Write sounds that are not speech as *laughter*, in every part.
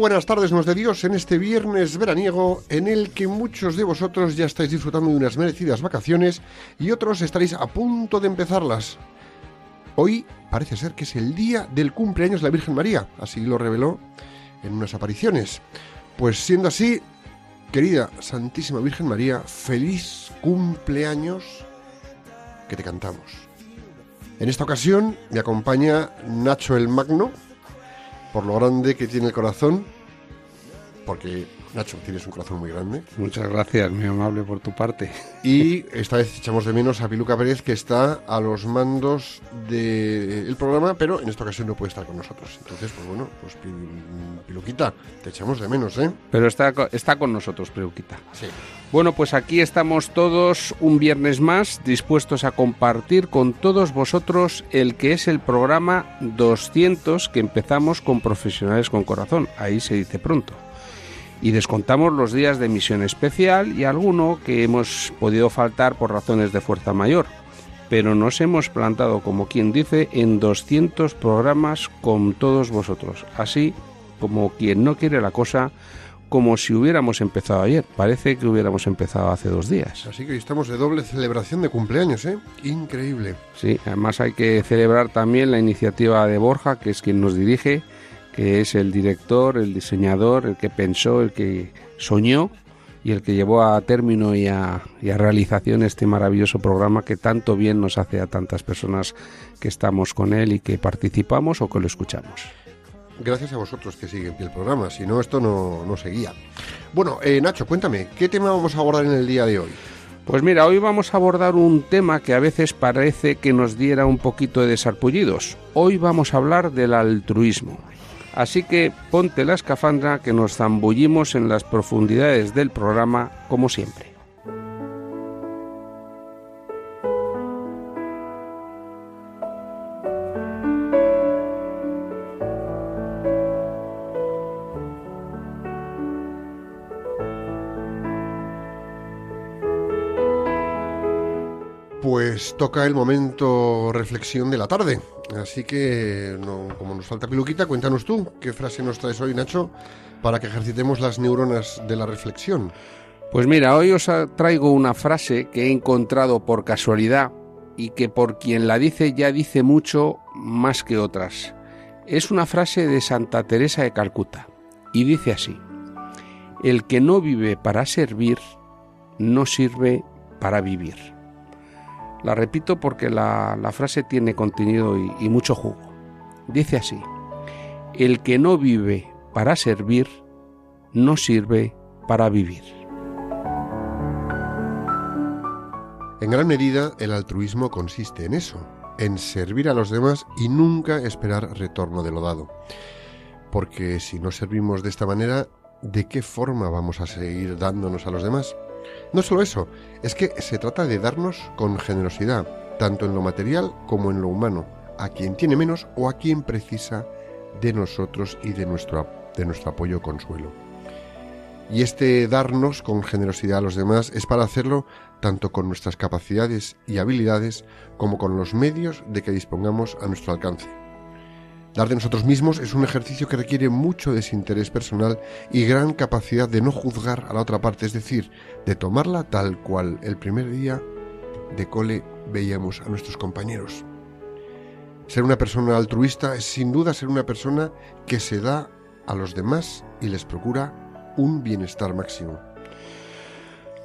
Buenas tardes, nos de Dios, en este viernes veraniego en el que muchos de vosotros ya estáis disfrutando de unas merecidas vacaciones y otros estaréis a punto de empezarlas. Hoy parece ser que es el día del cumpleaños de la Virgen María, así lo reveló en unas apariciones. Pues siendo así, querida Santísima Virgen María, feliz cumpleaños que te cantamos. En esta ocasión me acompaña Nacho el Magno, por lo grande que tiene el corazón, porque Nacho tienes un corazón muy grande. Muchas gracias, muy amable por tu parte. Y esta vez echamos de menos a Piluca Pérez, que está a los mandos del programa, pero en esta ocasión no puede estar con nosotros. Entonces, pues bueno, pues Pi- Piluquita, te echamos de menos, ¿eh? Pero está, está con nosotros, Preuquita. Sí. Bueno, pues aquí estamos todos un viernes más dispuestos a compartir con todos vosotros el que es el programa 200 que empezamos con Profesionales con Corazón. Ahí se dice pronto. Y descontamos los días de emisión especial y alguno que hemos podido faltar por razones de fuerza mayor. Pero nos hemos plantado, como quien dice, en 200 programas con todos vosotros. Así como quien no quiere la cosa, como si hubiéramos empezado ayer. Parece que hubiéramos empezado hace dos días. Así que hoy estamos de doble celebración de cumpleaños, ¿eh? Increíble. Sí, además hay que celebrar también la iniciativa de Borja, que es quien nos dirige, que es el director, el diseñador, el que pensó, el que soñó y el que llevó a término y a, y a realización este maravilloso programa que tanto bien nos hace a tantas personas que estamos con él y que participamos o que lo escuchamos. Gracias a vosotros que siguen el programa, si no, esto no, no seguía. Bueno, eh, Nacho, cuéntame, ¿qué tema vamos a abordar en el día de hoy? Pues mira, hoy vamos a abordar un tema que a veces parece que nos diera un poquito de desarpullidos. Hoy vamos a hablar del altruismo. Así que ponte la escafandra que nos zambullimos en las profundidades del programa como siempre. Pues toca el momento reflexión de la tarde. Así que, no, como nos falta piluquita, cuéntanos tú qué frase nos traes hoy, Nacho, para que ejercitemos las neuronas de la reflexión. Pues mira, hoy os traigo una frase que he encontrado por casualidad y que por quien la dice ya dice mucho más que otras. Es una frase de Santa Teresa de Calcuta y dice así, el que no vive para servir, no sirve para vivir. La repito porque la, frase tiene contenido y, y mucho jugo. Dice así, el que no vive para servir, no sirve para vivir. En gran medida, el altruismo consiste en eso, en servir a los demás y nunca esperar retorno de lo dado. Porque si no servimos de esta manera, ¿de qué forma vamos a seguir dándonos a los demás? No solo eso, es que se trata de darnos con generosidad, tanto en lo material como en lo humano, a quien tiene menos o a quien precisa de nosotros y de nuestro, de nuestro apoyo consuelo. Y este darnos con generosidad a los demás es para hacerlo tanto con nuestras capacidades y habilidades como con los medios de que dispongamos a nuestro alcance. Dar de nosotros mismos es un ejercicio que requiere mucho desinterés personal y gran capacidad de no juzgar a la otra parte, es decir, de tomarla tal cual el primer día de cole veíamos a nuestros compañeros. Ser una persona altruista es sin duda ser una persona que se da a los demás y les procura un bienestar máximo.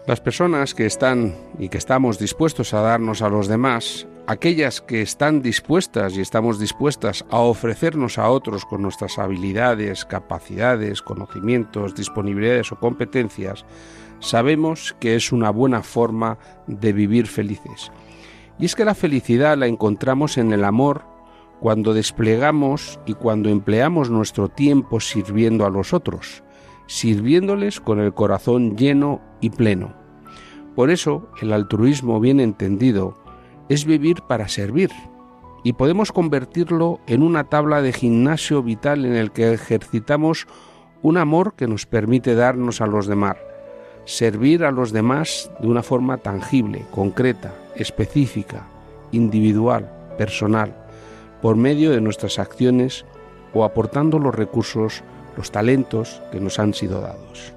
Las personas que están y que estamos dispuestos a darnos a los demás, aquellas que están dispuestas y estamos dispuestas a ofrecernos a otros con nuestras habilidades, capacidades, conocimientos, disponibilidades o competencias, sabemos que es una buena forma de vivir felices. Y es que la felicidad la encontramos en el amor cuando desplegamos y cuando empleamos nuestro tiempo sirviendo a los otros sirviéndoles con el corazón lleno y pleno. Por eso el altruismo bien entendido es vivir para servir, y podemos convertirlo en una tabla de gimnasio vital en el que ejercitamos un amor que nos permite darnos a los demás, servir a los demás de una forma tangible, concreta, específica, individual, personal, por medio de nuestras acciones o aportando los recursos los talentos que nos han sido dados.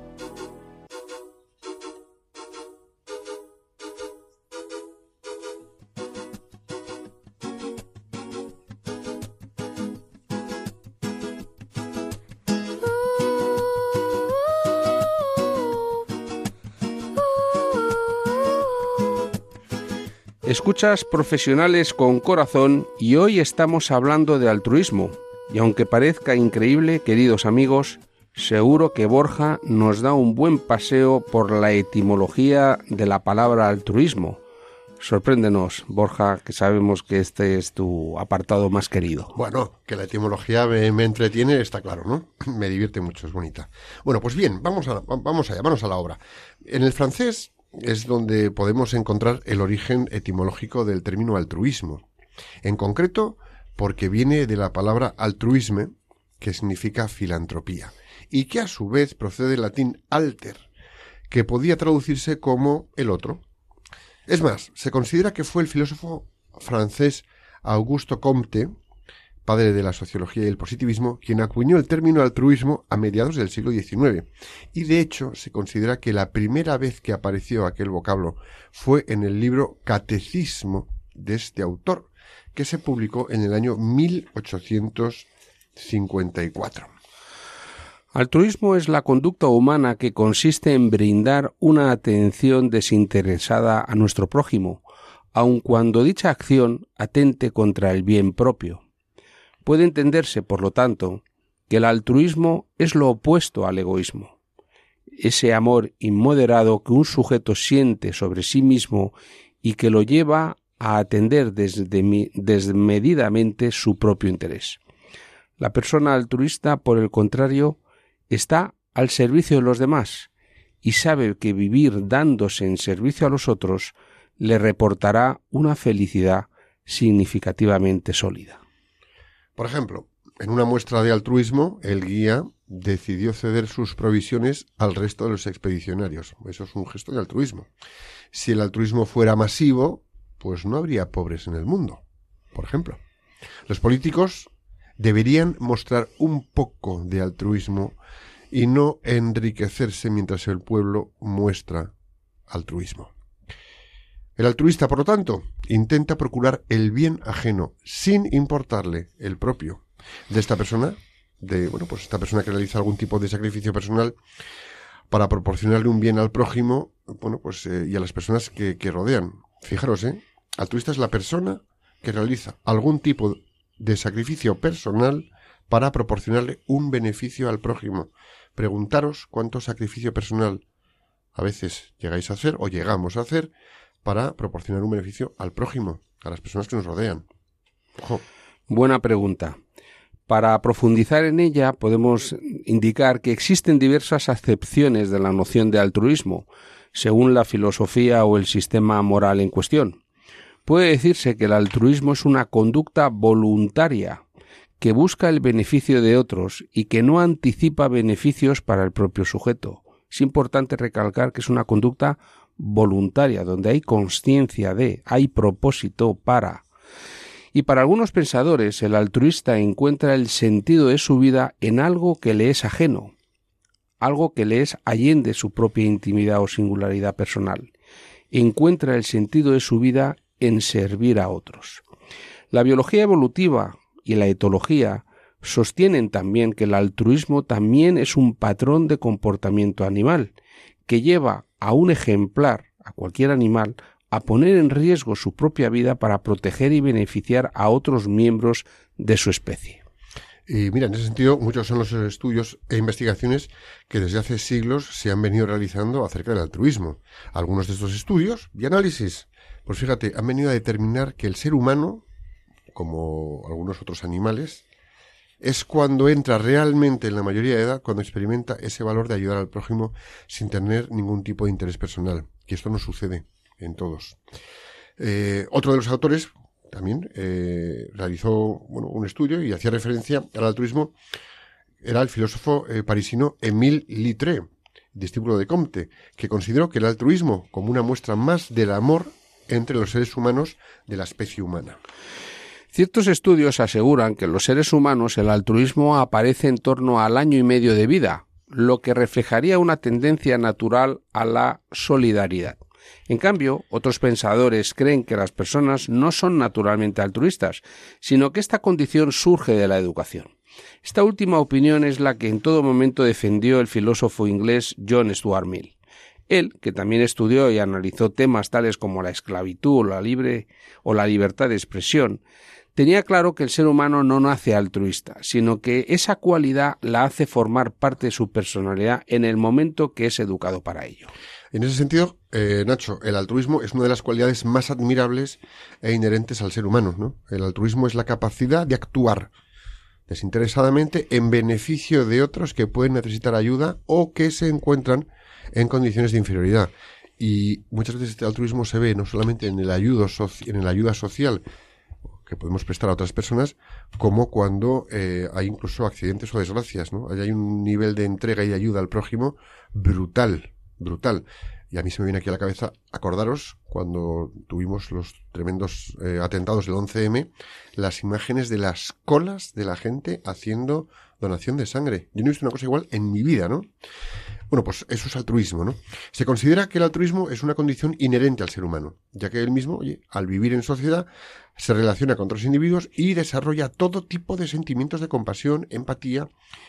Escuchas profesionales con corazón y hoy estamos hablando de altruismo, y aunque parezca increíble, queridos amigos, seguro que Borja nos da un buen paseo por la etimología de la palabra altruismo. Sorpréndenos, Borja, que sabemos que este es tu apartado más querido. Bueno, que la etimología me, me entretiene, está claro, ¿no? *clears throat* Me divierte mucho, es bonita. Bueno, pues bien, vamos, a, vamos allá, vamos a la obra. En el francés es donde podemos encontrar el origen etimológico del término altruismo. En concreto, porque viene de la palabra altruisme, que significa filantropía, y que a su vez procede del latín alter, que podía traducirse como el otro. Es más, se considera que fue el filósofo francés Augusto Comte, padre de la sociología y el positivismo, quien acuñó el término altruismo a mediados del siglo XIX. Y de hecho se considera que la primera vez que apareció aquel vocablo fue en el libro Catecismo de este autor, que se publicó en el año 1854. Altruismo es la conducta humana que consiste en brindar una atención desinteresada a nuestro prójimo, aun cuando dicha acción atente contra el bien propio. Puede entenderse, por lo tanto, que el altruismo es lo opuesto al egoísmo. Ese amor inmoderado que un sujeto siente sobre sí mismo y que lo lleva a atender desmedidamente su propio interés. La persona altruista, por el contrario, está al servicio de los demás y sabe que vivir dándose en servicio a los otros le reportará una felicidad significativamente sólida. Por ejemplo, en una muestra de altruismo, el guía decidió ceder sus provisiones al resto de los expedicionarios. Eso es un gesto de altruismo. Si el altruismo fuera masivo, pues no habría pobres en el mundo, por ejemplo. Los políticos deberían mostrar un poco de altruismo y no enriquecerse mientras el pueblo muestra altruismo. El altruista, por lo tanto, intenta procurar el bien ajeno sin importarle el propio. De esta persona, de, bueno, pues esta persona que realiza algún tipo de sacrificio personal para proporcionarle un bien al prójimo, bueno, pues, eh, y a las personas que, que rodean. Fijaros, ¿eh? Altruista es la persona que realiza algún tipo de sacrificio personal para proporcionarle un beneficio al prójimo. Preguntaros cuánto sacrificio personal a veces llegáis a hacer o llegamos a hacer para proporcionar un beneficio al prójimo, a las personas que nos rodean. Buena pregunta. Para profundizar en ella podemos indicar que existen diversas acepciones de la noción de altruismo, según la filosofía o el sistema moral en cuestión. Puede decirse que el altruismo es una conducta voluntaria que busca el beneficio de otros y que no anticipa beneficios para el propio sujeto. Es importante recalcar que es una conducta voluntaria, donde hay conciencia de, hay propósito para. Y para algunos pensadores, el altruista encuentra el sentido de su vida en algo que le es ajeno, algo que le es allende su propia intimidad o singularidad personal. Encuentra el sentido de su vida en servir a otros. La biología evolutiva y la etología sostienen también que el altruismo también es un patrón de comportamiento animal, que lleva a un ejemplar, a cualquier animal, a poner en riesgo su propia vida para proteger y beneficiar a otros miembros de su especie. Y mira, en ese sentido, muchos son los estudios e investigaciones que desde hace siglos se han venido realizando acerca del altruismo. Algunos de estos estudios y análisis, pues fíjate, han venido a determinar que el ser humano, como algunos otros animales, es cuando entra realmente en la mayoría de edad, cuando experimenta ese valor de ayudar al prójimo sin tener ningún tipo de interés personal. Y esto no sucede en todos. Eh, otro de los autores también eh, realizó bueno, un estudio y hacía referencia al altruismo. Era el filósofo eh, parisino Émile Littré, discípulo de Comte, que consideró que el altruismo como una muestra más del amor entre los seres humanos de la especie humana. Ciertos estudios aseguran que en los seres humanos el altruismo aparece en torno al año y medio de vida, lo que reflejaría una tendencia natural a la solidaridad. En cambio, otros pensadores creen que las personas no son naturalmente altruistas, sino que esta condición surge de la educación. Esta última opinión es la que en todo momento defendió el filósofo inglés John Stuart Mill. Él, que también estudió y analizó temas tales como la esclavitud o la libre o la libertad de expresión, tenía claro que el ser humano no nace altruista, sino que esa cualidad la hace formar parte de su personalidad en el momento que es educado para ello. En ese sentido, eh, Nacho, el altruismo es una de las cualidades más admirables e inherentes al ser humano. ¿no? El altruismo es la capacidad de actuar desinteresadamente en beneficio de otros que pueden necesitar ayuda o que se encuentran en condiciones de inferioridad. Y muchas veces este altruismo se ve no solamente en el, ayudo en la ayuda social que podemos prestar a otras personas, como cuando eh, hay incluso accidentes o desgracias, ¿no? Ahí hay un nivel de entrega y de ayuda al prójimo brutal, brutal. Y a mí se me viene aquí a la cabeza acordaros cuando tuvimos los tremendos eh, atentados del 11M, las imágenes de las colas de la gente haciendo donación de sangre. Yo no he visto una cosa igual en mi vida, ¿no? Bueno, pues eso es altruismo, ¿no? Se considera que el altruismo es una condición inherente al ser humano, ya que él mismo, al vivir en sociedad, se relaciona con otros individuos y desarrolla todo tipo de sentimientos de compasión, empatía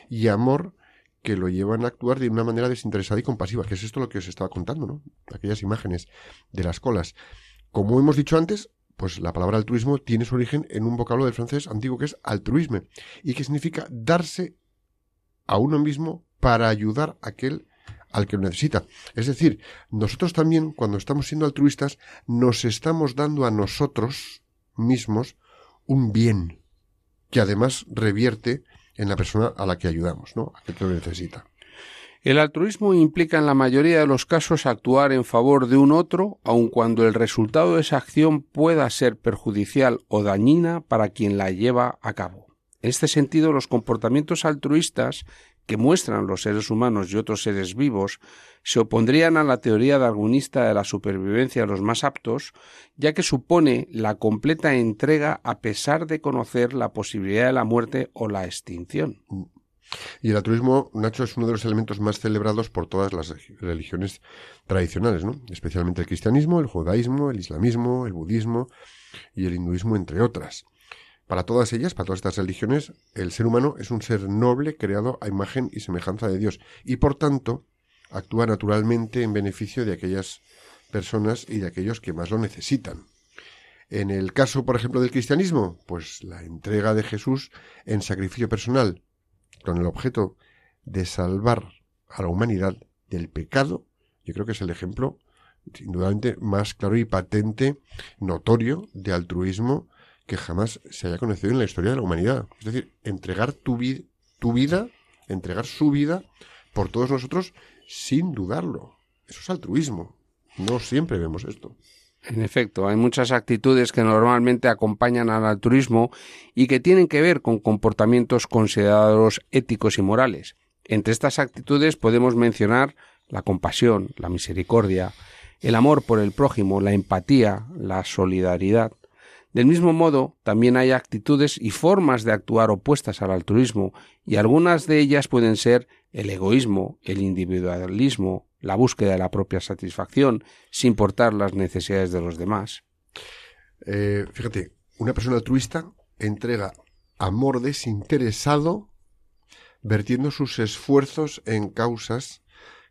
y amor que lo llevan a actuar de una manera desinteresada y compasiva, que es esto lo que os estaba contando, ¿no? Aquellas imágenes de las colas. Como hemos dicho antes, pues la palabra altruismo tiene su origen en un vocablo del francés antiguo que es altruisme y que significa darse a uno mismo para ayudar a aquel al que lo necesita. Es decir, nosotros también, cuando estamos siendo altruistas, nos estamos dando a nosotros mismos un bien que además revierte en la persona a la que ayudamos, ¿no? A que lo necesita. El altruismo implica en la mayoría de los casos actuar en favor de un otro, aun cuando el resultado de esa acción pueda ser perjudicial o dañina para quien la lleva a cabo. En este sentido, los comportamientos altruistas que muestran los seres humanos y otros seres vivos se opondrían a la teoría darwinista de la supervivencia de los más aptos, ya que supone la completa entrega a pesar de conocer la posibilidad de la muerte o la extinción. Y el altruismo, Nacho, es uno de los elementos más celebrados por todas las religiones tradicionales, ¿no? Especialmente el cristianismo, el judaísmo, el islamismo, el budismo y el hinduismo, entre otras. Para todas ellas, para todas estas religiones, el ser humano es un ser noble creado a imagen y semejanza de Dios y por tanto actúa naturalmente en beneficio de aquellas personas y de aquellos que más lo necesitan. En el caso, por ejemplo, del cristianismo, pues la entrega de Jesús en sacrificio personal con el objeto de salvar a la humanidad del pecado, yo creo que es el ejemplo indudablemente más claro y patente, notorio de altruismo que jamás se haya conocido en la historia de la humanidad. Es decir, entregar tu, vi tu vida, entregar su vida por todos nosotros sin dudarlo. Eso es altruismo. No siempre vemos esto. En efecto, hay muchas actitudes que normalmente acompañan al altruismo y que tienen que ver con comportamientos considerados éticos y morales. Entre estas actitudes podemos mencionar la compasión, la misericordia, el amor por el prójimo, la empatía, la solidaridad. Del mismo modo, también hay actitudes y formas de actuar opuestas al altruismo, y algunas de ellas pueden ser el egoísmo, el individualismo, la búsqueda de la propia satisfacción, sin importar las necesidades de los demás. Eh, fíjate, una persona altruista entrega amor desinteresado, vertiendo sus esfuerzos en causas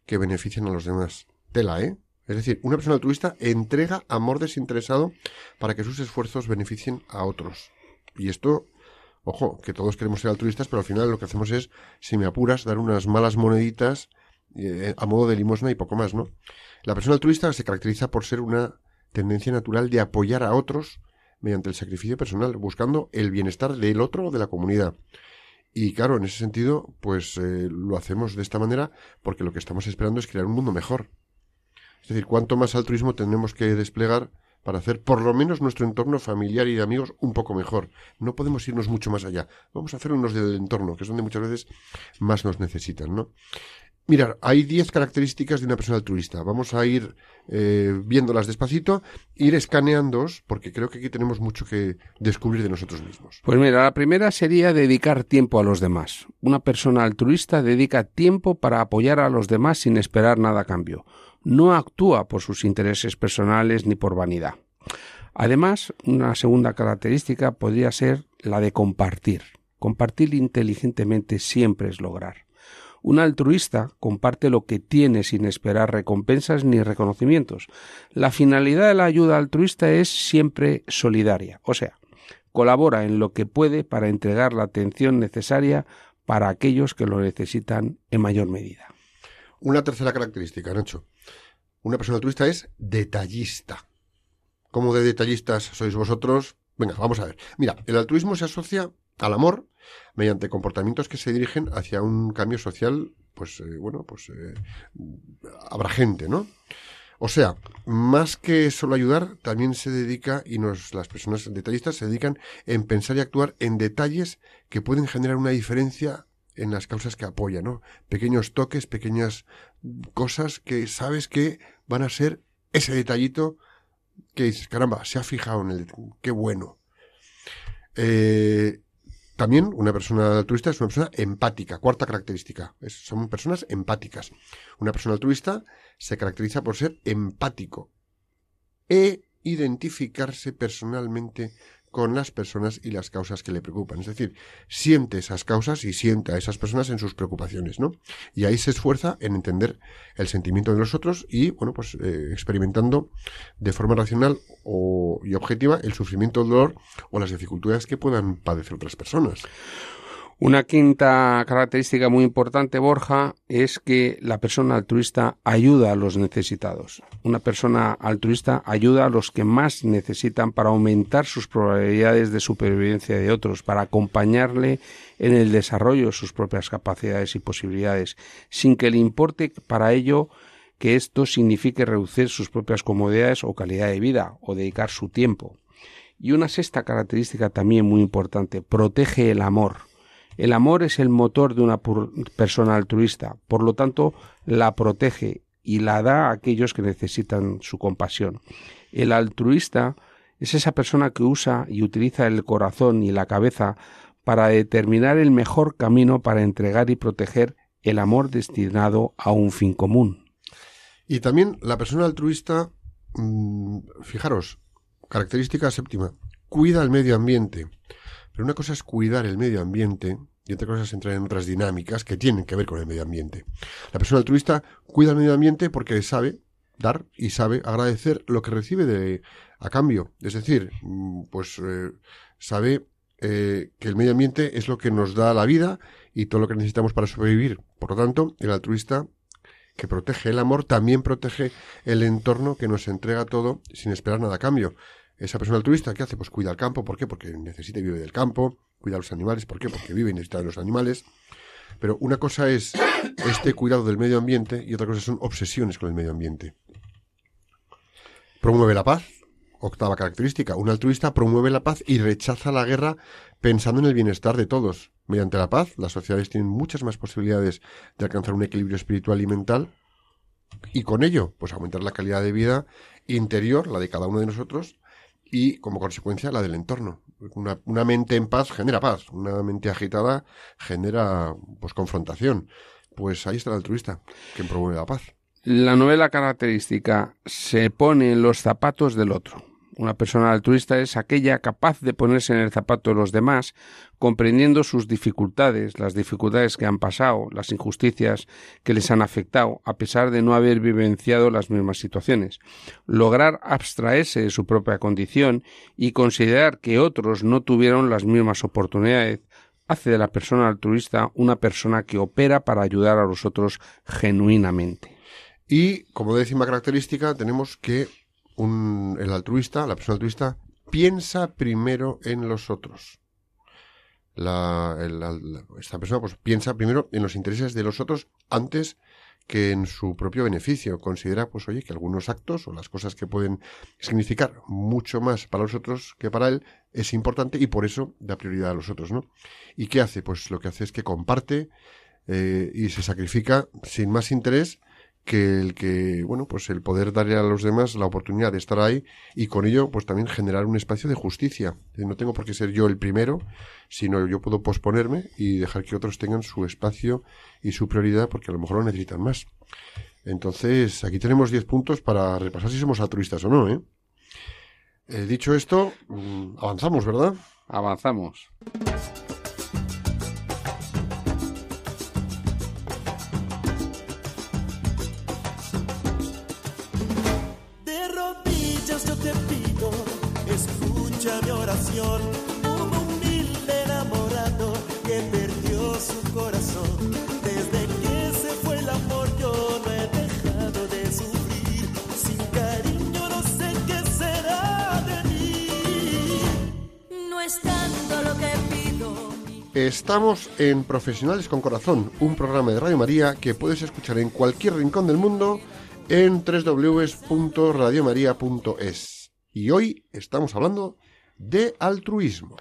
que benefician a los demás. Tela, ¿eh? Es decir, una persona altruista entrega amor desinteresado para que sus esfuerzos beneficien a otros. Y esto, ojo, que todos queremos ser altruistas, pero al final lo que hacemos es, si me apuras, dar unas malas moneditas eh, a modo de limosna y poco más, ¿no? La persona altruista se caracteriza por ser una tendencia natural de apoyar a otros mediante el sacrificio personal, buscando el bienestar del otro o de la comunidad. Y claro, en ese sentido, pues eh, lo hacemos de esta manera porque lo que estamos esperando es crear un mundo mejor. Es decir, cuánto más altruismo tenemos que desplegar para hacer por lo menos nuestro entorno familiar y de amigos un poco mejor. No podemos irnos mucho más allá. Vamos a hacer unos del entorno, que es donde muchas veces más nos necesitan, ¿no? Mirar, hay 10 características de una persona altruista. Vamos a ir eh, viéndolas despacito, ir escaneándoos, porque creo que aquí tenemos mucho que descubrir de nosotros mismos. Pues mira, la primera sería dedicar tiempo a los demás. Una persona altruista dedica tiempo para apoyar a los demás sin esperar nada a cambio. No actúa por sus intereses personales ni por vanidad. Además, una segunda característica podría ser la de compartir. Compartir inteligentemente siempre es lograr. Un altruista comparte lo que tiene sin esperar recompensas ni reconocimientos. La finalidad de la ayuda altruista es siempre solidaria, o sea, colabora en lo que puede para entregar la atención necesaria para aquellos que lo necesitan en mayor medida. Una tercera característica, Nacho. Una persona altruista es detallista. ¿Cómo de detallistas sois vosotros? Venga, vamos a ver. Mira, el altruismo se asocia al amor mediante comportamientos que se dirigen hacia un cambio social, pues eh, bueno, pues eh, habrá gente, ¿no? O sea, más que solo ayudar, también se dedica, y nos, las personas detallistas se dedican en pensar y actuar en detalles que pueden generar una diferencia en las causas que apoyan, ¿no? Pequeños toques, pequeñas cosas que sabes que van a ser ese detallito que dices, caramba, se ha fijado en el... ¡Qué bueno! Eh, también una persona altruista es una persona empática. Cuarta característica. Son personas empáticas. Una persona altruista se caracteriza por ser empático e identificarse personalmente con las personas y las causas que le preocupan. Es decir, siente esas causas y siente a esas personas en sus preocupaciones, ¿no? Y ahí se esfuerza en entender el sentimiento de los otros y, bueno, pues eh, experimentando de forma racional o, y objetiva el sufrimiento, el dolor o las dificultades que puedan padecer otras personas. Una quinta característica muy importante, Borja, es que la persona altruista ayuda a los necesitados. Una persona altruista ayuda a los que más necesitan para aumentar sus probabilidades de supervivencia de otros, para acompañarle en el desarrollo de sus propias capacidades y posibilidades, sin que le importe para ello que esto signifique reducir sus propias comodidades o calidad de vida o dedicar su tiempo. Y una sexta característica también muy importante, protege el amor. El amor es el motor de una persona altruista, por lo tanto la protege y la da a aquellos que necesitan su compasión. El altruista es esa persona que usa y utiliza el corazón y la cabeza para determinar el mejor camino para entregar y proteger el amor destinado a un fin común. Y también la persona altruista, mm, fijaros, característica séptima, cuida el medio ambiente. Pero una cosa es cuidar el medio ambiente y otra cosa es entrar en otras dinámicas que tienen que ver con el medio ambiente. La persona altruista cuida el medio ambiente porque sabe dar y sabe agradecer lo que recibe a cambio. Es decir, mm, pues eh, sabe eh, que el medio ambiente es lo que nos da la vida y todo lo que necesitamos para sobrevivir. Por lo tanto, el altruista que protege el amor también protege el entorno que nos entrega todo sin esperar nada a cambio. Esa persona altruista, ¿qué hace? Pues cuida el campo. ¿Por qué? Porque necesita y vive del campo. Cuida a los animales. ¿Por qué? Porque vive y necesita de los animales. Pero una cosa es este cuidado del medio ambiente y otra cosa son obsesiones con el medio ambiente. Promueve la paz. Octava característica. Un altruista promueve la paz y rechaza la guerra pensando en el bienestar de todos. Mediante la paz, las sociedades tienen muchas más posibilidades de alcanzar un equilibrio espiritual y mental y con ello, pues aumentar la calidad de vida interior, la de cada uno de nosotros, y como consecuencia la del entorno. Una, una mente en paz genera paz, una mente agitada genera pues confrontación. Pues ahí está el altruista, quien promueve la paz. La novela característica se pone en los zapatos del otro. Una persona altruista es aquella capaz de ponerse en el zapato de los demás, comprendiendo sus dificultades, las dificultades que han pasado, las injusticias que les han afectado, a pesar de no haber vivenciado las mismas situaciones. Lograr abstraerse de su propia condición y considerar que otros no tuvieron las mismas oportunidades hace de la persona altruista una persona que opera para ayudar a los otros genuinamente. Y como décima característica tenemos que un- el altruista, la persona altruista, piensa primero en los otros. La- esta persona pues, piensa primero en los intereses de los otros antes que en su propio beneficio. Considera, pues, oye, que algunos actos o las cosas que pueden significar mucho más para los otros que para él es importante y por eso da prioridad a los otros, ¿no? ¿Y qué hace? Pues lo que hace es que comparte eh, y se sacrifica sin más interés que el que, bueno, pues el poder darle a los demás la oportunidad de estar ahí y con ello, pues también generar un espacio de justicia. Eh, No tengo por qué ser yo el primero, sino yo puedo posponerme y dejar que otros tengan su espacio y su prioridad porque a lo mejor lo necesitan más. Entonces, aquí tenemos 10 puntos para repasar si somos altruistas o no, ¿eh? Eh, dicho esto, mm, avanzamos, ¿verdad? Avanzamos. Estamos en Profesionales con Corazón, un programa de Radio María que puedes escuchar en cualquier rincón del mundo en www.radiomaria.es. Y hoy estamos hablando de altruismo.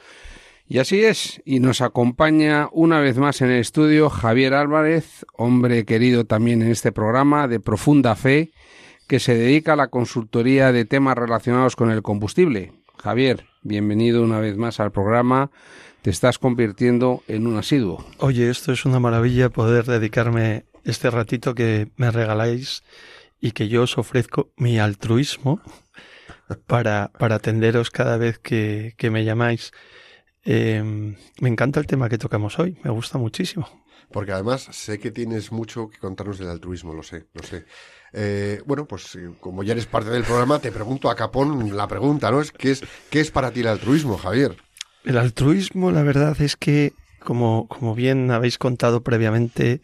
Y así es, y nos acompaña una vez más en el estudio Javier Álvarez, hombre querido también en este programa de profunda fe, que se dedica a la consultoría de temas relacionados con el combustible. Javier, bienvenido una vez más al programa. Te estás convirtiendo en un asiduo. Oye, esto es una maravilla poder dedicarme este ratito que me regaláis y que yo os ofrezco mi altruismo para, para atenderos cada vez que, que me llamáis. Eh, me encanta el tema que tocamos hoy, me gusta muchísimo. Porque además sé que tienes mucho que contarnos del altruismo, lo sé, lo sé. Eh, bueno, pues eh, como ya eres parte del programa, te pregunto a capón la pregunta, ¿no? Es, ¿qué, es, ¿Qué es para ti el altruismo, Javier? El altruismo, la verdad es que, como, como bien habéis contado previamente,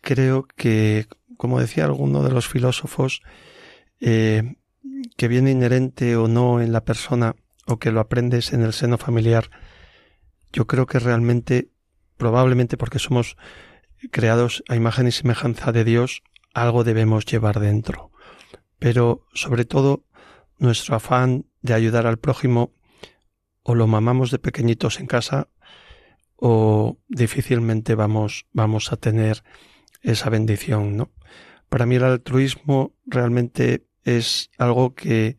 creo que, como decía alguno de los filósofos, eh, que viene inherente o no en la persona o que lo aprendes en el seno familiar, yo creo que realmente, probablemente porque somos creados a imagen y semejanza de Dios, algo debemos llevar dentro. Pero sobre todo, nuestro afán de ayudar al prójimo o lo mamamos de pequeñitos en casa o difícilmente vamos, vamos a tener esa bendición, ¿no? Para mí el altruismo realmente es algo que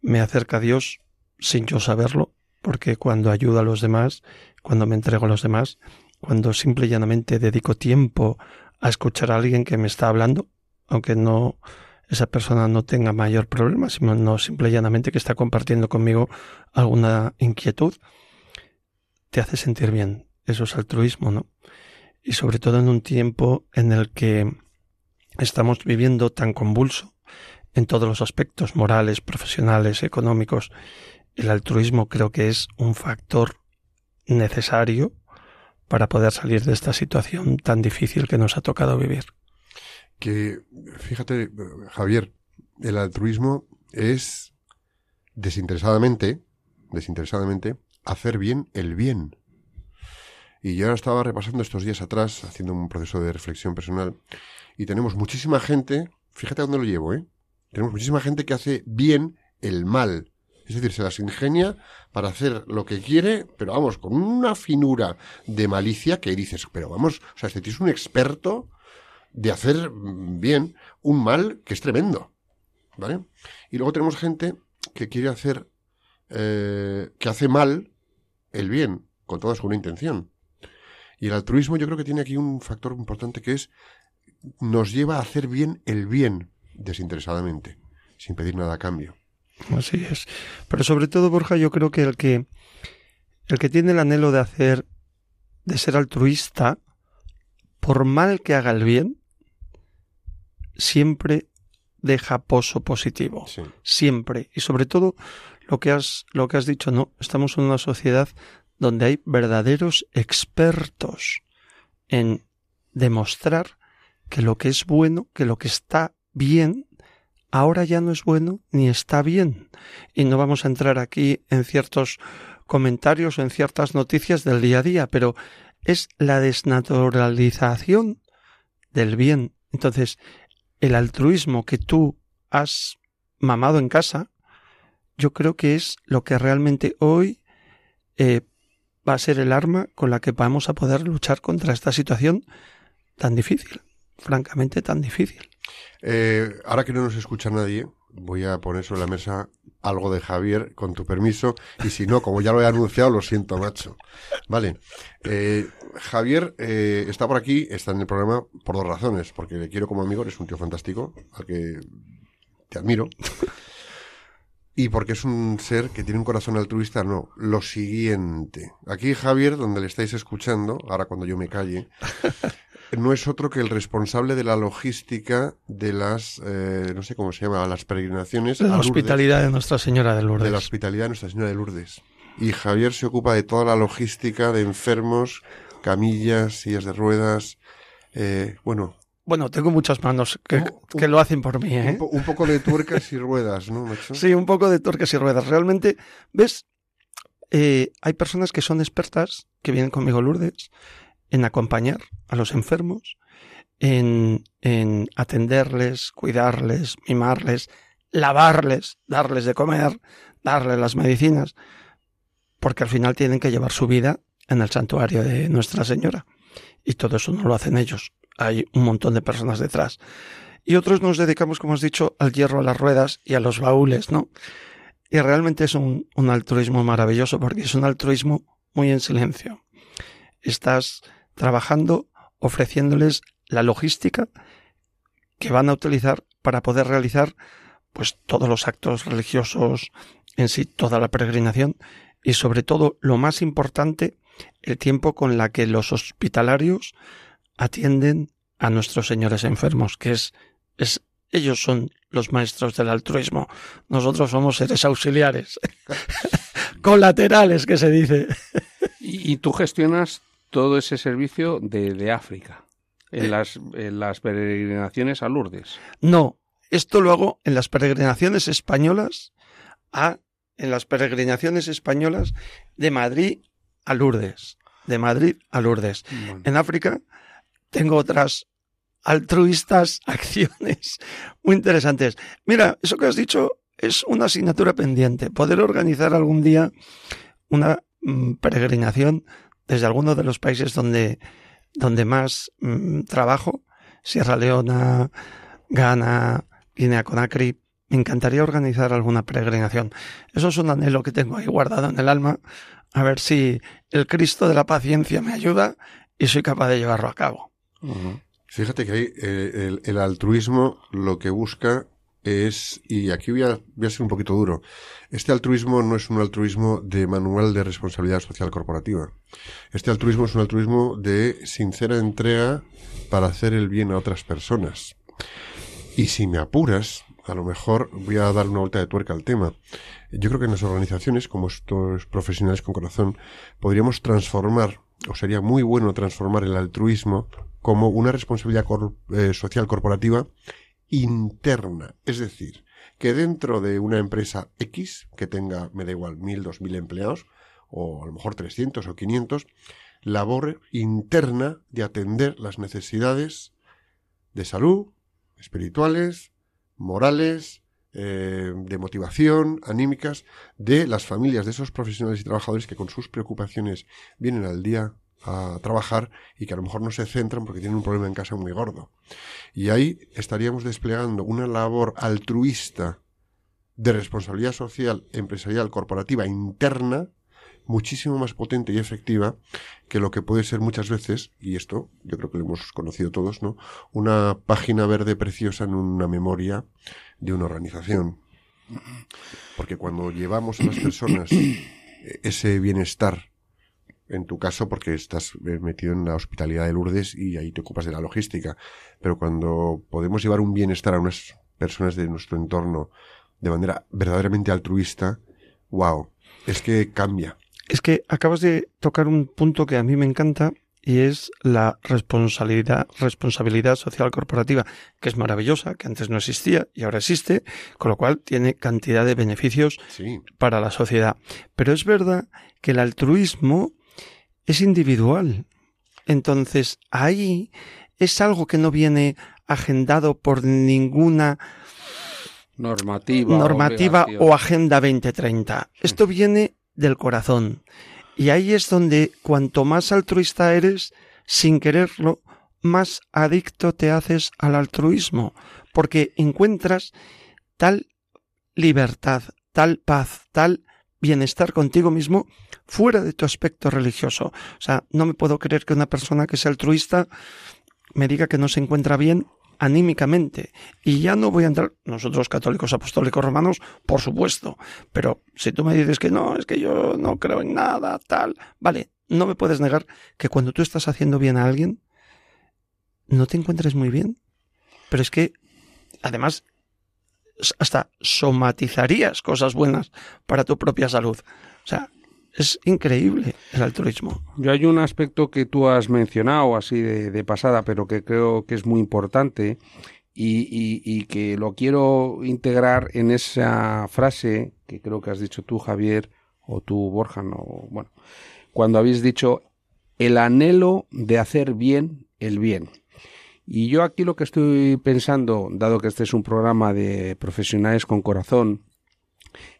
me acerca a Dios sin yo saberlo, porque cuando ayudo a los demás, cuando me entrego a los demás, cuando simple y llanamente dedico tiempo a escuchar a alguien que me está hablando, aunque no esa persona no tenga mayor problema, sino simple y llanamente que está compartiendo conmigo alguna inquietud, te hace sentir bien. Eso es altruismo, ¿no? Y sobre todo en un tiempo en el que estamos viviendo tan convulso en todos los aspectos morales, profesionales, económicos, el altruismo creo que es un factor necesario para poder salir de esta situación tan difícil que nos ha tocado vivir. Que, fíjate, Javier, el altruismo es desinteresadamente, desinteresadamente, hacer bien el bien. Y yo estaba repasando estos días atrás, haciendo un proceso de reflexión personal, y tenemos muchísima gente, fíjate a dónde lo llevo, ¿eh? Tenemos muchísima gente que hace bien el mal. Es decir, se las ingenia para hacer lo que quiere, pero vamos, con una finura de malicia que dices, pero vamos, o sea, este tío un experto de hacer bien un mal que es tremendo. ¿Vale? Y luego tenemos gente que quiere hacer, eh, que hace mal el bien, con toda su buena intención. Y el altruismo yo creo que tiene aquí un factor importante que es, nos lleva a hacer bien el bien desinteresadamente, sin pedir nada a cambio. Así es. Pero sobre todo, Borja, yo creo que el que el que tiene el anhelo de hacer, de ser altruista, por mal que haga el bien, siempre deja pozo positivo. Sí. Siempre. Y sobre todo, lo que has, lo que has dicho, no, estamos en una sociedad donde hay verdaderos expertos en demostrar que lo que es bueno, que lo que está bien, ahora ya no es bueno ni está bien. Y no vamos a entrar aquí en ciertos comentarios o en ciertas noticias del día a día, pero es la desnaturalización del bien. Entonces, el altruismo que tú has mamado en casa, yo creo que es lo que realmente hoy eh, va a ser el arma con la que vamos a poder luchar contra esta situación tan difícil, francamente tan difícil. Eh, ahora que no nos escucha nadie, voy a poner sobre la mesa algo de Javier, con tu permiso, y si no, como ya lo he anunciado, lo siento, macho. Vale. Eh, Javier eh, está por aquí, está en el programa por dos razones, porque le quiero como amigo, eres un tío fantástico, al que te admiro. Y porque es un ser que tiene un corazón altruista, no. Lo siguiente. Aquí Javier, donde le estáis escuchando, ahora cuando yo me calle, no es otro que el responsable de la logística de las, eh, no sé cómo se llama, las peregrinaciones. a La Lourdes, hospitalidad de Nuestra Señora de de la Lourdes. hospitalidad de Nuestra Señora de Lourdes. Y Javier se ocupa de toda la logística de enfermos, camillas, sillas de ruedas. eh, bueno, Bueno, tengo muchas manos que, Un- que lo hacen por mí, un, ¿eh? un poco de tuercas y ruedas, ¿no, macho? Sí, un poco de torques y ruedas. Realmente, ¿ves? Eh, hay personas que son expertas, que vienen conmigo Lourdes, en acompañar a los enfermos, en, en atenderles, cuidarles, mimarles, lavarles, darles de comer, darles las medicinas, porque al final tienen que llevar su vida en el santuario de Nuestra Señora. Y todo eso no lo hacen ellos. Hay un montón de personas detrás. Y otros nos dedicamos, como has dicho, al hierro, a las ruedas y a los baúles, ¿no? Y realmente es un, un altruismo maravilloso porque es un altruismo muy en silencio. Estás trabajando ofreciéndoles la logística que van a utilizar para poder realizar pues todos los actos religiosos en sí, toda la peregrinación y sobre todo lo más importante, el tiempo con la que los hospitalarios atienden a nuestros señores enfermos, que es, es ellos son los maestros del altruismo. Nosotros somos seres auxiliares, *laughs* colaterales, que se dice. Y, y tú gestionas todo ese servicio de, de África, en las, en las peregrinaciones a Lourdes. No, esto lo hago en las peregrinaciones españolas a en las peregrinaciones españolas de Madrid a Lourdes, de Madrid a Lourdes. En África tengo otras altruistas *laughs* acciones muy interesantes. Mira, eso que has dicho es una asignatura pendiente. Poder organizar algún día una mm, peregrinación desde alguno de los países donde, donde más mm, trabajo, Sierra Leona, Ghana, Guinea Conakry. Me encantaría organizar alguna peregrinación. Eso es un anhelo que tengo ahí guardado en el alma. A ver si el Cristo de la paciencia me ayuda y soy capaz de llevarlo a cabo. Fíjate que ahí eh, el altruismo lo que busca es, y aquí voy a, voy a ser un poquito duro, este altruismo no es un altruismo de manual de responsabilidad social corporativa. Este altruismo es un altruismo de sincera entrega para hacer el bien a otras personas. Y si me apuras, a lo mejor voy a dar una vuelta de tuerca al tema. Yo creo que en las organizaciones, como estos profesionales con corazón, podríamos transformar, o sería muy bueno transformar el altruismo como una responsabilidad eh, social corporativa interna. Es decir, que dentro de una empresa X, que tenga, me da igual, mil, dos mil empleados, o a lo mejor 300 o 500, labor interna de atender las necesidades de salud, espirituales, morales, eh, de motivación, anímicas, de las familias de esos profesionales y trabajadores que con sus preocupaciones vienen al día a trabajar y que a lo mejor no se centran porque tienen un problema en casa muy gordo. Y ahí estaríamos desplegando una labor altruista de responsabilidad social, empresarial, corporativa, interna, muchísimo más potente y efectiva que lo que puede ser muchas veces, y esto yo creo que lo hemos conocido todos, ¿no? Una página verde preciosa en una memoria de una organización. Porque cuando llevamos a las personas eh, ese bienestar, en tu caso porque estás eh, metido en la hospitalidad de Lourdes y ahí te ocupas de la logística, pero cuando podemos llevar un bienestar a unas personas de nuestro entorno de manera verdaderamente altruista, wow, es que cambia. Es que acabas de tocar un punto que a mí me encanta y es la responsabilidad, responsabilidad social corporativa, que es maravillosa, que antes no existía y ahora existe, con lo cual tiene cantidad de beneficios Sí, para la sociedad. Pero es verdad que el altruismo es individual. Entonces, ahí es algo que no viene agendado por ninguna Normativa. normativa obligación. o agenda 2030. Esto viene del corazón. Y ahí es donde cuanto más altruista eres, sin quererlo, más adicto te haces al altruismo, porque encuentras tal libertad, tal paz, tal bienestar contigo mismo fuera de tu aspecto religioso. O sea, no me puedo creer que una persona que sea altruista me diga que no se encuentra bien anímicamente. Y ya no voy a entrar, nosotros católicos apostólicos romanos, por supuesto, pero si tú me dices que no, es que yo no creo en nada, tal, vale, no me puedes negar que cuando tú estás haciendo bien a alguien, no te encuentres muy bien. Pero es que, además, hasta somatizarías cosas buenas para tu propia salud. O sea, es increíble el altruismo. Yo hay un aspecto que tú has mencionado así de, pasada, pero que creo que es muy importante y, y- y que lo quiero integrar en esa frase que creo que has dicho tú, Javier, o tú, Borja, no, bueno, cuando habéis dicho el anhelo de hacer bien el bien. Y yo aquí lo que estoy pensando, dado que este es un programa de profesionales con corazón,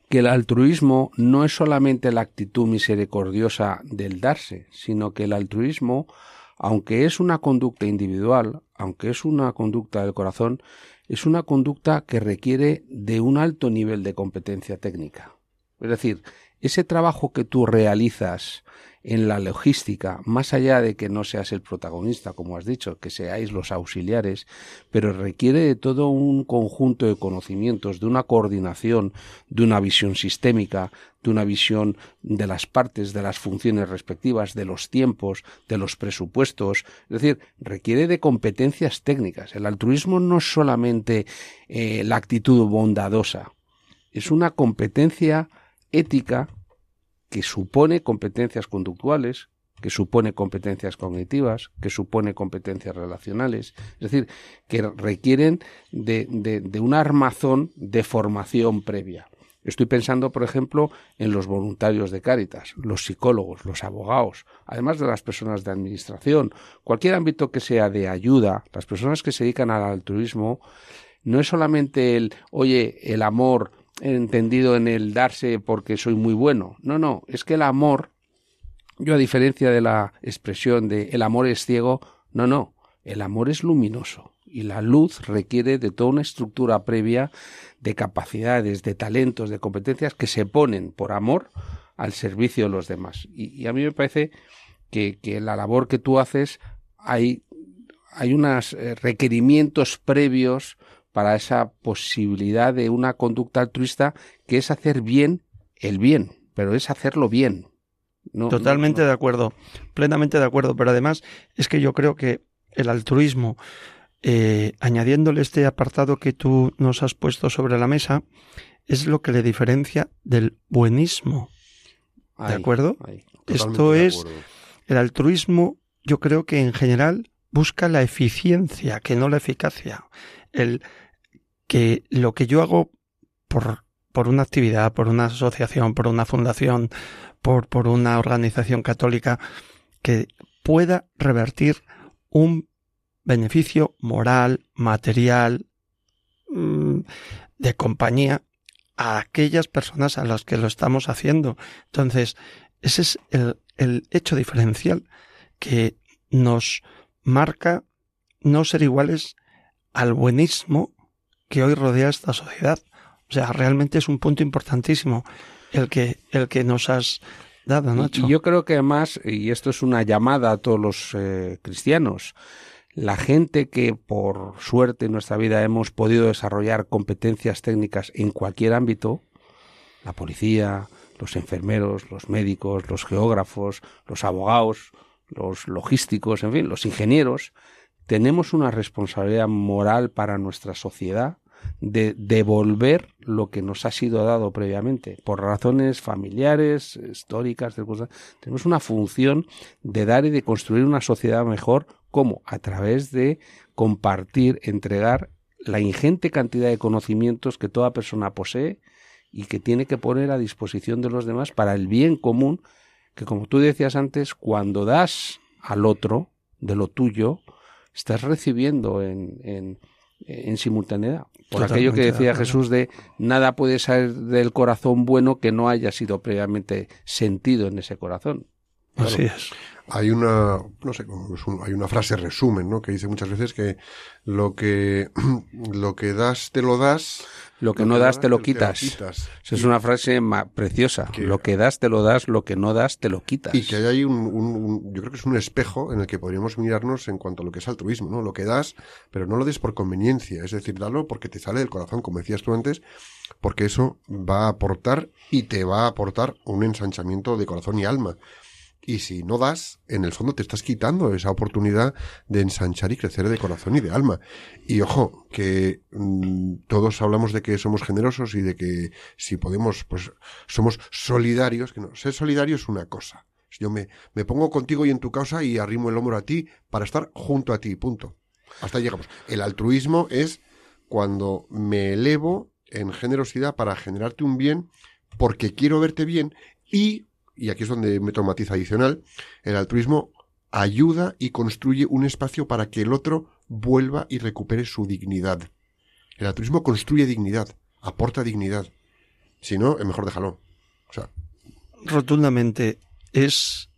que el altruismo no es solamente la actitud misericordiosa del darse, sino que el altruismo, aunque es una conducta individual, aunque es una conducta del corazón, es una conducta que requiere de un alto nivel de competencia técnica. Es decir, ese trabajo que tú realizas en la logística, más allá de que no seas el protagonista, como has dicho, que seáis los auxiliares, pero requiere de todo un conjunto de conocimientos, de una coordinación, de una visión sistémica, de una visión de las partes, de las funciones respectivas, de los tiempos, de los presupuestos. Es decir, requiere de competencias técnicas. El altruismo no es solamente eh, la actitud bondadosa, es una competencia ética que supone competencias conductuales, que supone competencias cognitivas, que supone competencias relacionales, es decir, que requieren de, un armazón de formación previa. Estoy pensando, por ejemplo, en los voluntarios de Cáritas, los psicólogos, los abogados, además de las personas de administración, cualquier ámbito que sea de ayuda, las personas que se dedican al altruismo, no es solamente el, oye, el amor entendido en el darse porque soy muy bueno. No, no, es que el amor, yo a diferencia de la expresión de el amor es ciego, no, no, el amor es luminoso y la luz requiere de toda una estructura previa de capacidades, de talentos, de competencias que se ponen por amor al servicio de los demás. Y, a mí me parece que, que la labor que tú haces hay, hay unos eh, requerimientos previos para esa posibilidad de una conducta altruista que es hacer bien el bien, pero es hacerlo bien. No, Totalmente no- no- de acuerdo, plenamente de acuerdo, pero además es que yo creo que el altruismo, eh, añadiéndole este apartado que tú nos has puesto sobre la mesa, es lo que le diferencia del buenismo. ¿De acuerdo? Esto de es. El altruismo, yo creo que en general busca la eficiencia, que no la eficacia. El que lo que yo hago por, por una actividad, por una asociación, por una fundación, por, por una organización católica, que pueda revertir un beneficio moral, material, mm, de compañía a aquellas personas a las que lo estamos haciendo. Entonces, ese es el, el hecho diferencial que nos marca no ser iguales al buenismo que hoy rodea esta sociedad. O sea, realmente es un punto importantísimo el que, el que nos has dado, Nacho. Y yo creo que además, y esto es una llamada a todos los eh, cristianos, la gente que por suerte en nuestra vida hemos podido desarrollar competencias técnicas en cualquier ámbito, la policía, los enfermeros, los médicos, los geógrafos, los abogados, los logísticos, en fin, los ingenieros, tenemos una responsabilidad moral para nuestra sociedad de devolver lo que nos ha sido dado previamente, por razones familiares, históricas, cosas. Tenemos una función de dar y de construir una sociedad mejor, como a través de compartir, entregar la ingente cantidad de conocimientos que toda persona posee y que tiene que poner a disposición de los demás para el bien común, que como tú decías antes, cuando das al otro de lo tuyo, estás recibiendo en, en, en simultaneidad. Por aquello que decía Jesús de nada puede salir del corazón bueno que no haya sido previamente sentido en ese corazón. Así es. Hay una, no sé, hay una frase resumen, ¿no? Que dice muchas veces que lo que, *clears throat* lo que das te lo das. Lo que no das te lo quitas. Esa es una frase preciosa. lo que das te lo das, lo que no das te lo quitas. Y que hay ahí un, un, yo creo que es un espejo en el que podríamos mirarnos en cuanto a lo que es altruismo, ¿no? Lo que das, pero no lo des por conveniencia. Es decir, dalo porque te sale del corazón, como decías tú antes, porque eso va a aportar y te va a aportar un ensanchamiento de corazón y alma. Y si no das, en el fondo te estás quitando esa oportunidad de ensanchar y crecer de corazón y de alma. Y ojo, que mm, todos hablamos de que somos generosos y de que si podemos, pues somos solidarios. Que no, ser solidario es una cosa. Yo me, me pongo contigo y en tu causa y arrimo el hombro a ti para estar junto a ti, punto. Hasta llegamos. El altruismo es cuando me elevo en generosidad para generarte un bien porque quiero verte bien y y aquí es donde meto matiz adicional, el altruismo ayuda y construye un espacio para que el otro vuelva y recupere su dignidad. El altruismo construye dignidad, aporta dignidad. Si no, es mejor déjalo. Rotundamente es,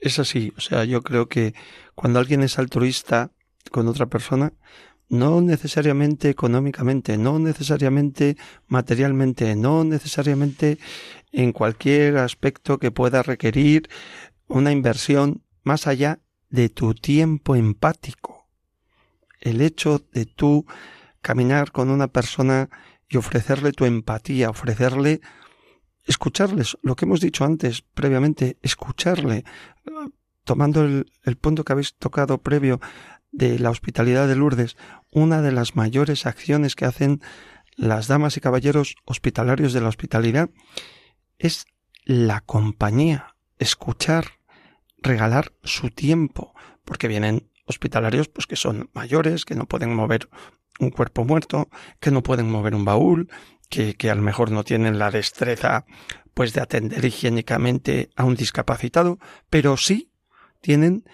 es así. O sea, yo creo que cuando alguien es altruista con otra persona, no necesariamente económicamente, no necesariamente materialmente, no necesariamente en cualquier aspecto que pueda requerir una inversión más allá de tu tiempo empático. El hecho de tú caminar con una persona y ofrecerle tu empatía, ofrecerle escucharles, lo que hemos dicho antes previamente, escucharle, tomando el, el punto que habéis tocado previo de la hospitalidad de Lourdes, una de las mayores acciones que hacen las damas y caballeros hospitalarios de la hospitalidad es la compañía, escuchar, regalar su tiempo, porque vienen hospitalarios pues que son mayores, que no pueden mover un cuerpo muerto, que no pueden mover un baúl, que, que a lo mejor no tienen la destreza pues de atender higiénicamente a un discapacitado, pero sí tienen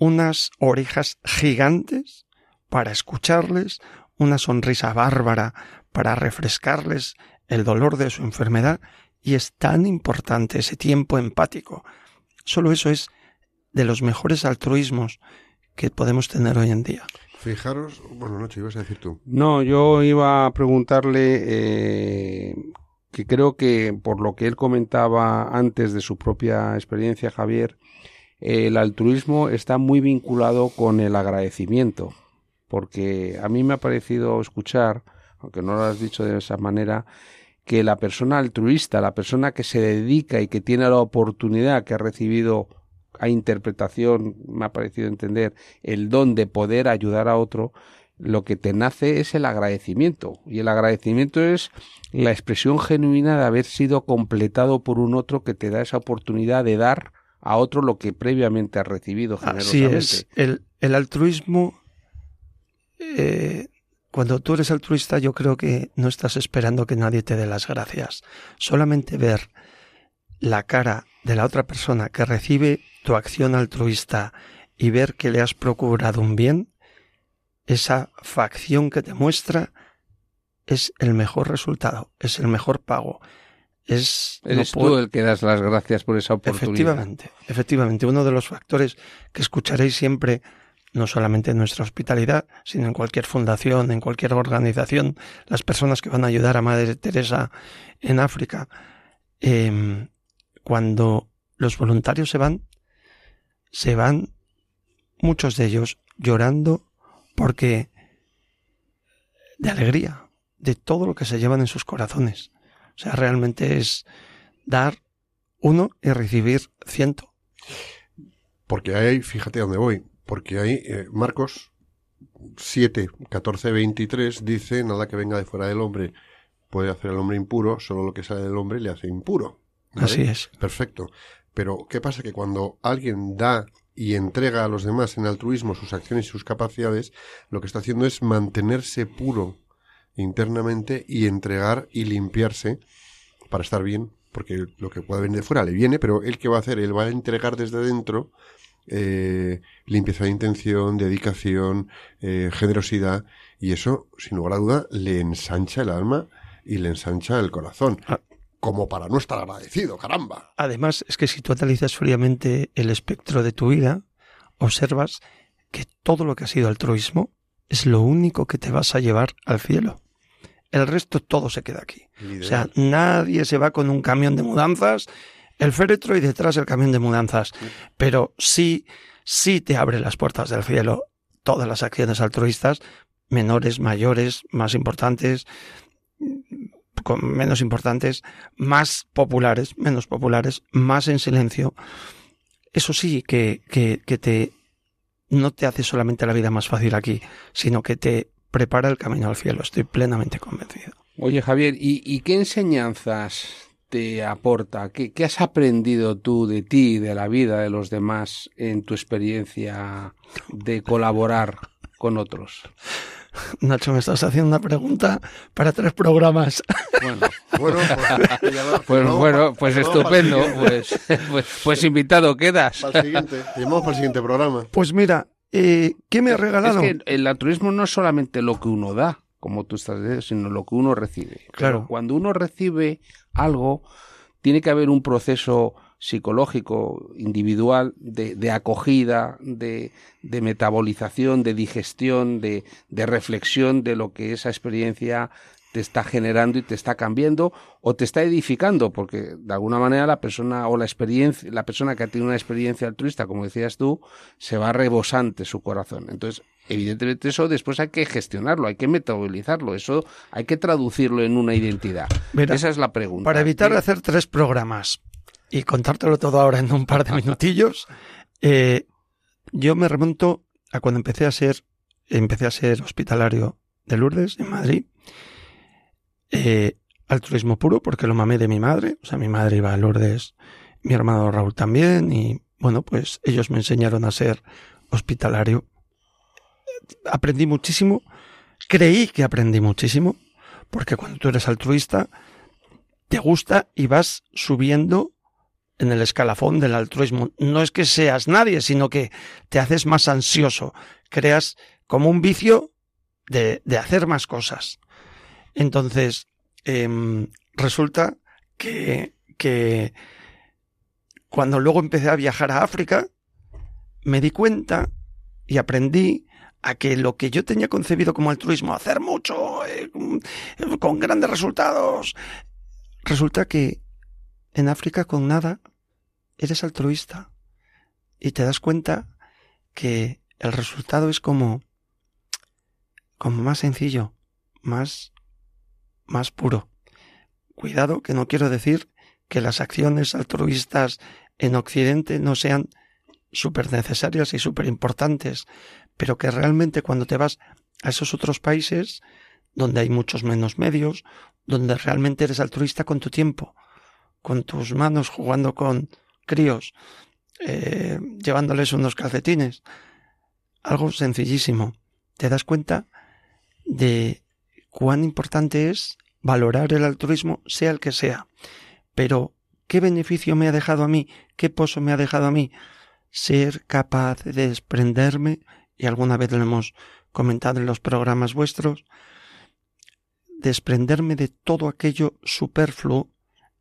unas orejas gigantes para escucharles, una sonrisa bárbara para refrescarles el dolor de su enfermedad y es tan importante ese tiempo empático. Solo eso es de los mejores altruismos que podemos tener hoy en día. Fijaros, bueno, noche, ibas a decir tú. No, yo iba a preguntarle eh, que creo que por lo que él comentaba antes de su propia experiencia, Javier, el altruismo está muy vinculado con el agradecimiento, porque a mí me ha parecido escuchar, aunque no lo has dicho de esa manera, que la persona altruista, la persona que se dedica y que tiene la oportunidad que ha recibido a interpretación, me ha parecido entender, el don de poder ayudar a otro, lo que te nace es el agradecimiento. Y el agradecimiento es la expresión genuina de haber sido completado por un otro que te da esa oportunidad de dar a otro lo que previamente has recibido generosamente. Así es. El, el altruismo eh, cuando tú eres altruista yo creo que no estás esperando que nadie te dé las gracias. Solamente ver la cara de la otra persona que recibe tu acción altruista y ver que le has procurado un bien, esa facción que te muestra es el mejor resultado, es el mejor pago. Es, Eres tú el que das las gracias por esa oportunidad. Efectivamente, efectivamente. Uno de los factores que escucharéis siempre no solamente en nuestra hospitalidad, sino en cualquier fundación, en cualquier organización, las personas que van a ayudar a Madre Teresa en África, eh, cuando los voluntarios se van, se van muchos de ellos llorando porque de alegría, de todo lo que se llevan en sus corazones. O sea, realmente es dar uno y recibir ciento. Porque hay, fíjate dónde voy, porque hay eh, Marcos 7, 14, 23 dice, nada que venga de fuera del hombre puede hacer al hombre impuro, solo lo que sale del hombre le hace impuro. ¿vale? Así es. Perfecto. Pero, ¿qué pasa? Que cuando alguien da y entrega a los demás en altruismo sus acciones y sus capacidades, lo que está haciendo es mantenerse puro internamente y entregar y limpiarse para estar bien, porque lo que pueda venir de fuera le viene, pero él qué va a hacer, él va a entregar desde dentro eh, limpieza de intención, dedicación, eh, generosidad, y eso, sin lugar a duda, le ensancha el alma y le ensancha el corazón. Ah. Como para no estar agradecido, caramba. Además, es que si tú analizas fríamente el espectro de tu vida, observas que todo lo que ha sido altruismo es lo único que te vas a llevar al cielo. El resto todo se queda aquí. O sea, nadie se va con un camión de mudanzas, el féretro y detrás el camión de mudanzas. Pero sí, sí te abre las puertas del cielo todas las acciones altruistas, menores, mayores, más importantes, con menos importantes, más populares, menos populares, más en silencio. Eso sí, que, que, que te no te hace solamente la vida más fácil aquí, sino que te prepara el camino al cielo. Estoy plenamente convencido. Oye, Javier, ¿y, qué enseñanzas te aporta? ¿Qué, ¿Qué, has aprendido tú de ti, de la vida de los demás en tu experiencia de colaborar con otros? *laughs* Nacho, me estás haciendo una pregunta para tres programas. Bueno, Bueno, pues, *laughs* pues, bueno, pues estupendo. Pues, *laughs* pues, pues invitado quedas. para el siguiente. Y vamos para el siguiente programa. Pues mira, eh, ¿qué me ha regalado? Es que el altruismo no es solamente lo que uno da, como tú estás diciendo, sino lo que uno recibe. Claro. Pero cuando uno recibe algo, tiene que haber un proceso psicológico, individual, de, de acogida, de, de metabolización, de digestión, de, de reflexión de lo que esa experiencia te está generando y te está cambiando o te está edificando, porque de alguna manera la persona o la experiencia, la persona que ha tenido una experiencia altruista, como decías tú, se va rebosante su corazón. Entonces, evidentemente eso después hay que gestionarlo, hay que metabolizarlo, eso hay que traducirlo en una identidad. Mira, Esa es la pregunta. Para evitar ¿Qué- hacer tres programas y contártelo todo ahora en un par de *laughs* minutillos, eh, yo me remonto a cuando empecé a ser, empecé a ser hospitalario de Lourdes, en Madrid. Eh, altruismo puro, porque lo mamé de mi madre. O sea, mi madre iba a Lourdes, mi hermano Raúl también, y bueno, pues ellos me enseñaron a ser hospitalario. Aprendí muchísimo, creí que aprendí muchísimo, porque cuando tú eres altruista, te gusta y vas subiendo en el escalafón del altruismo. No es que seas nadie, sino que te haces más ansioso, creas como un vicio de, de hacer más cosas. Entonces, em, resulta que, que cuando luego empecé a viajar a África, me di cuenta y aprendí a que lo que yo tenía concebido como altruismo, hacer mucho, eh, con grandes resultados, resulta que en África con nada eres altruista y te das cuenta que el resultado es como como más sencillo, más más puro. Cuidado que no quiero decir que las acciones altruistas en Occidente no sean súper necesarias y súper importantes, pero que realmente cuando te vas a esos otros países donde hay muchos menos medios, donde realmente eres altruista con tu tiempo, con tus manos jugando con críos, eh, llevándoles unos calcetines, algo sencillísimo. Te das cuenta de cuán importante es valorar el altruismo, sea el que sea. Pero, ¿qué beneficio me ha dejado a mí? ¿Qué pozo me ha dejado a mí? Ser capaz de desprenderme, y alguna vez lo hemos comentado en los programas vuestros, desprenderme de todo aquello superfluo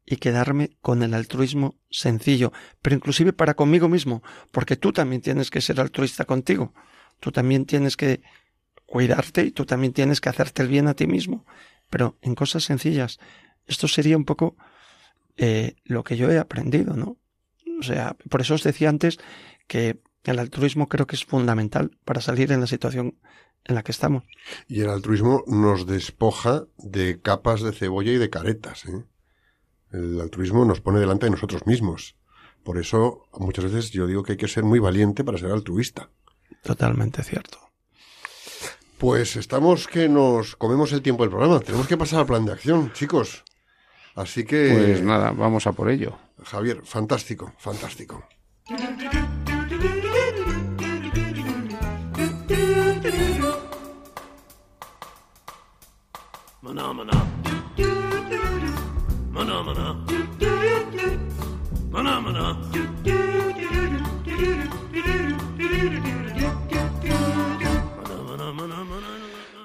y quedarme con el altruismo sencillo, pero inclusive para conmigo mismo, porque tú también tienes que ser altruista contigo, tú también tienes que cuidarte y tú también tienes que hacerte el bien a ti mismo, pero en cosas sencillas. Esto sería un poco eh, lo que yo he aprendido, ¿no? O sea, por eso os decía antes que El altruismo creo que es fundamental para salir en la situación en la que estamos. Y el altruismo nos despoja de capas de cebolla y de caretas. ¿eh? El altruismo nos pone delante de nosotros mismos. Por eso muchas veces yo digo que hay que ser muy valiente para ser altruista. Totalmente cierto. Pues estamos que nos comemos el tiempo del programa. Tenemos que pasar al plan de acción, chicos. Así que... Pues nada, vamos a por ello. Javier, fantástico, fantástico.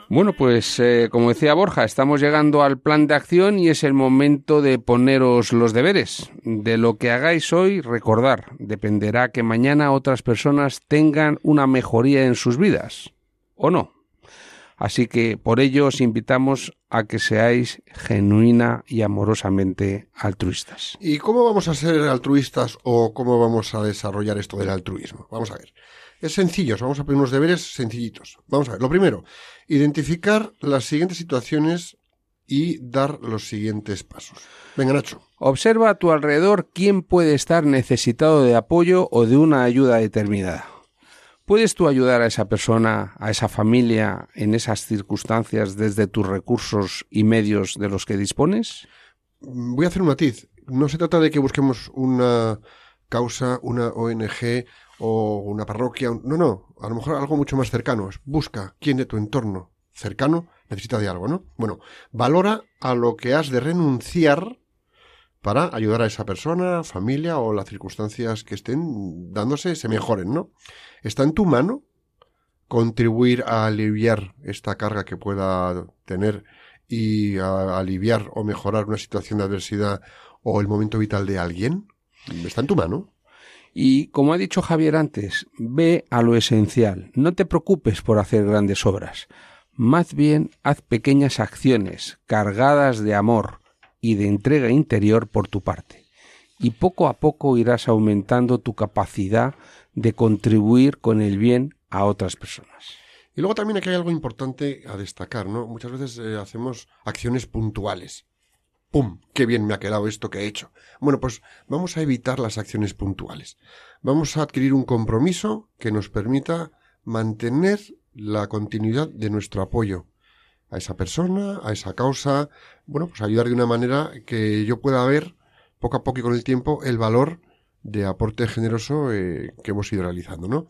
Bueno, pues eh, como decía Borja, estamos llegando al plan de acción y es el momento de poneros los deberes. De lo que hagáis hoy, recordar, dependerá que mañana otras personas tengan una mejoría en sus vidas, ¿o no? Así que por ello os invitamos a que seáis genuina y amorosamente altruistas. ¿Y cómo vamos a ser altruistas o cómo vamos a desarrollar esto del altruismo? Vamos a ver. Es sencillo, vamos a poner unos deberes sencillitos. Vamos a ver. Lo primero, identificar las siguientes situaciones y dar los siguientes pasos. Venga, Nacho. Observa a tu alrededor quién puede estar necesitado de apoyo o de una ayuda determinada. ¿Puedes tú ayudar a esa persona, a esa familia, en esas circunstancias desde tus recursos y medios de los que dispones? Voy a hacer un matiz. No se trata de que busquemos una causa, una ONG o una parroquia. No, no. A lo mejor algo mucho más cercano. Busca quién de tu entorno cercano necesita de algo, ¿no? Bueno, valora a lo que has de renunciar para ayudar a esa persona, familia o las circunstancias que estén dándose se mejoren, ¿no? Está en tu mano contribuir a aliviar esta carga que pueda tener y a aliviar o mejorar una situación de adversidad o el momento vital de alguien. Está en tu mano. Y como ha dicho Javier antes, ve a lo esencial. No te preocupes por hacer grandes obras. Más bien haz pequeñas acciones cargadas de amor y de entrega interior por tu parte. Y poco a poco irás aumentando tu capacidad de contribuir con el bien a otras personas. Y luego también aquí hay algo importante a destacar, ¿no? Muchas veces eh, hacemos acciones puntuales. ¡Pum! ¡Qué bien me ha quedado esto que he hecho! Bueno, pues vamos a evitar las acciones puntuales. Vamos a adquirir un compromiso que nos permita mantener la continuidad de nuestro apoyo a esa persona, a esa causa, bueno, pues ayudar de una manera que yo pueda ver poco a poco y con el tiempo el valor de aporte generoso eh, que hemos ido realizando, ¿no?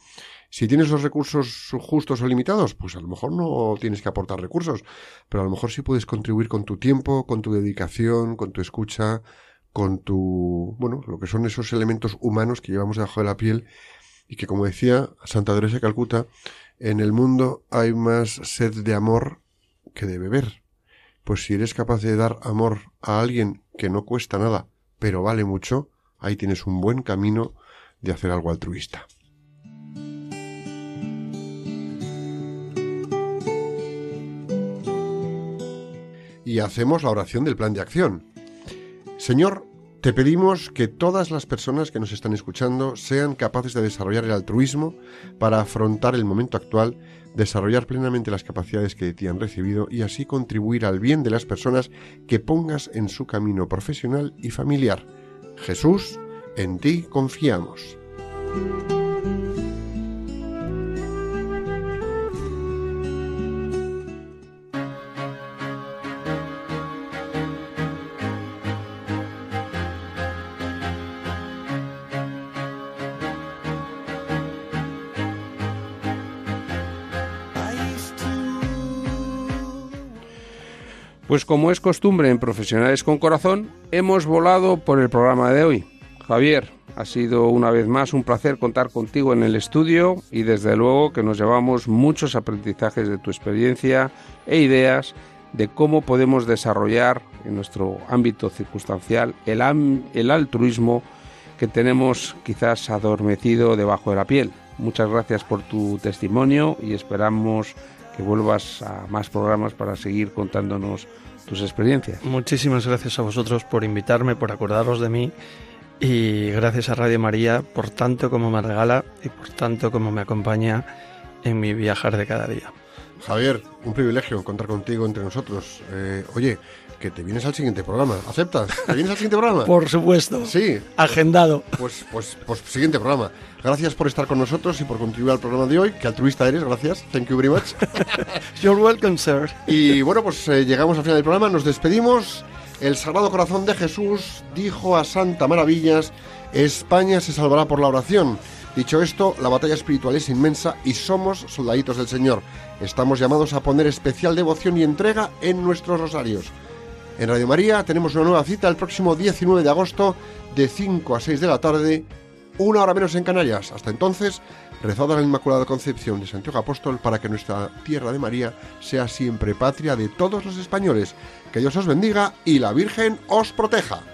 Si tienes los recursos justos o limitados, pues a lo mejor no tienes que aportar recursos, pero a lo mejor sí puedes contribuir con tu tiempo, con tu dedicación, con tu escucha, con tu, bueno, lo que son esos elementos humanos que llevamos debajo de la piel y que, como decía Santa Teresa de Calcuta, en el mundo hay más sed de amor que de beber. Pues si eres capaz de dar amor a alguien que no cuesta nada, pero vale mucho, ahí tienes un buen camino de hacer algo altruista. Y hacemos la oración del plan de acción. Señor, te pedimos que todas las personas que nos están escuchando sean capaces de desarrollar el altruismo para afrontar el momento actual, desarrollar plenamente las capacidades que de ti han recibido y así contribuir al bien de las personas que pongas en su camino profesional y familiar. Jesús, en ti confiamos. Pues como es costumbre en Profesionales con Corazón, hemos volado por el programa de hoy. Javier, ha sido una vez más un placer contar contigo en el estudio y desde luego que nos llevamos muchos aprendizajes de tu experiencia e ideas de cómo podemos desarrollar en nuestro ámbito circunstancial el, altruismo que tenemos quizás adormecido debajo de la piel. Muchas gracias por tu testimonio y esperamos que vuelvas a más programas para seguir contándonos tus experiencias. Muchísimas gracias a vosotros por invitarme, por acordaros de mí y gracias a Radio María por tanto como me regala y por tanto como me acompaña en mi viajar de cada día. Javier, un privilegio contar contigo entre nosotros. Eh, oye, que te vienes al siguiente programa. ¿Aceptas? ¿Te vienes al siguiente programa? *laughs* Por supuesto. Sí. Agendado. Pues, pues, pues siguiente programa. Gracias por estar con nosotros y por contribuir al programa de hoy. Que altruista eres, gracias. Thank you very much. *laughs* You're welcome, sir. Y bueno, pues eh, llegamos al final del programa, nos despedimos. El Sagrado Corazón de Jesús dijo a Santa Maravillas, España se salvará por la oración. Dicho esto, la batalla espiritual es inmensa y somos soldaditos del Señor. Estamos llamados a poner especial devoción y entrega en nuestros rosarios. En Radio María tenemos una nueva cita el próximo 19 de agosto de 5 a 6 de la tarde, una hora menos en Canarias. Hasta entonces, rezad la Inmaculada Concepción de Santiago Apóstol para que nuestra tierra de María sea siempre patria de todos los españoles. Que Dios os bendiga y la Virgen os proteja.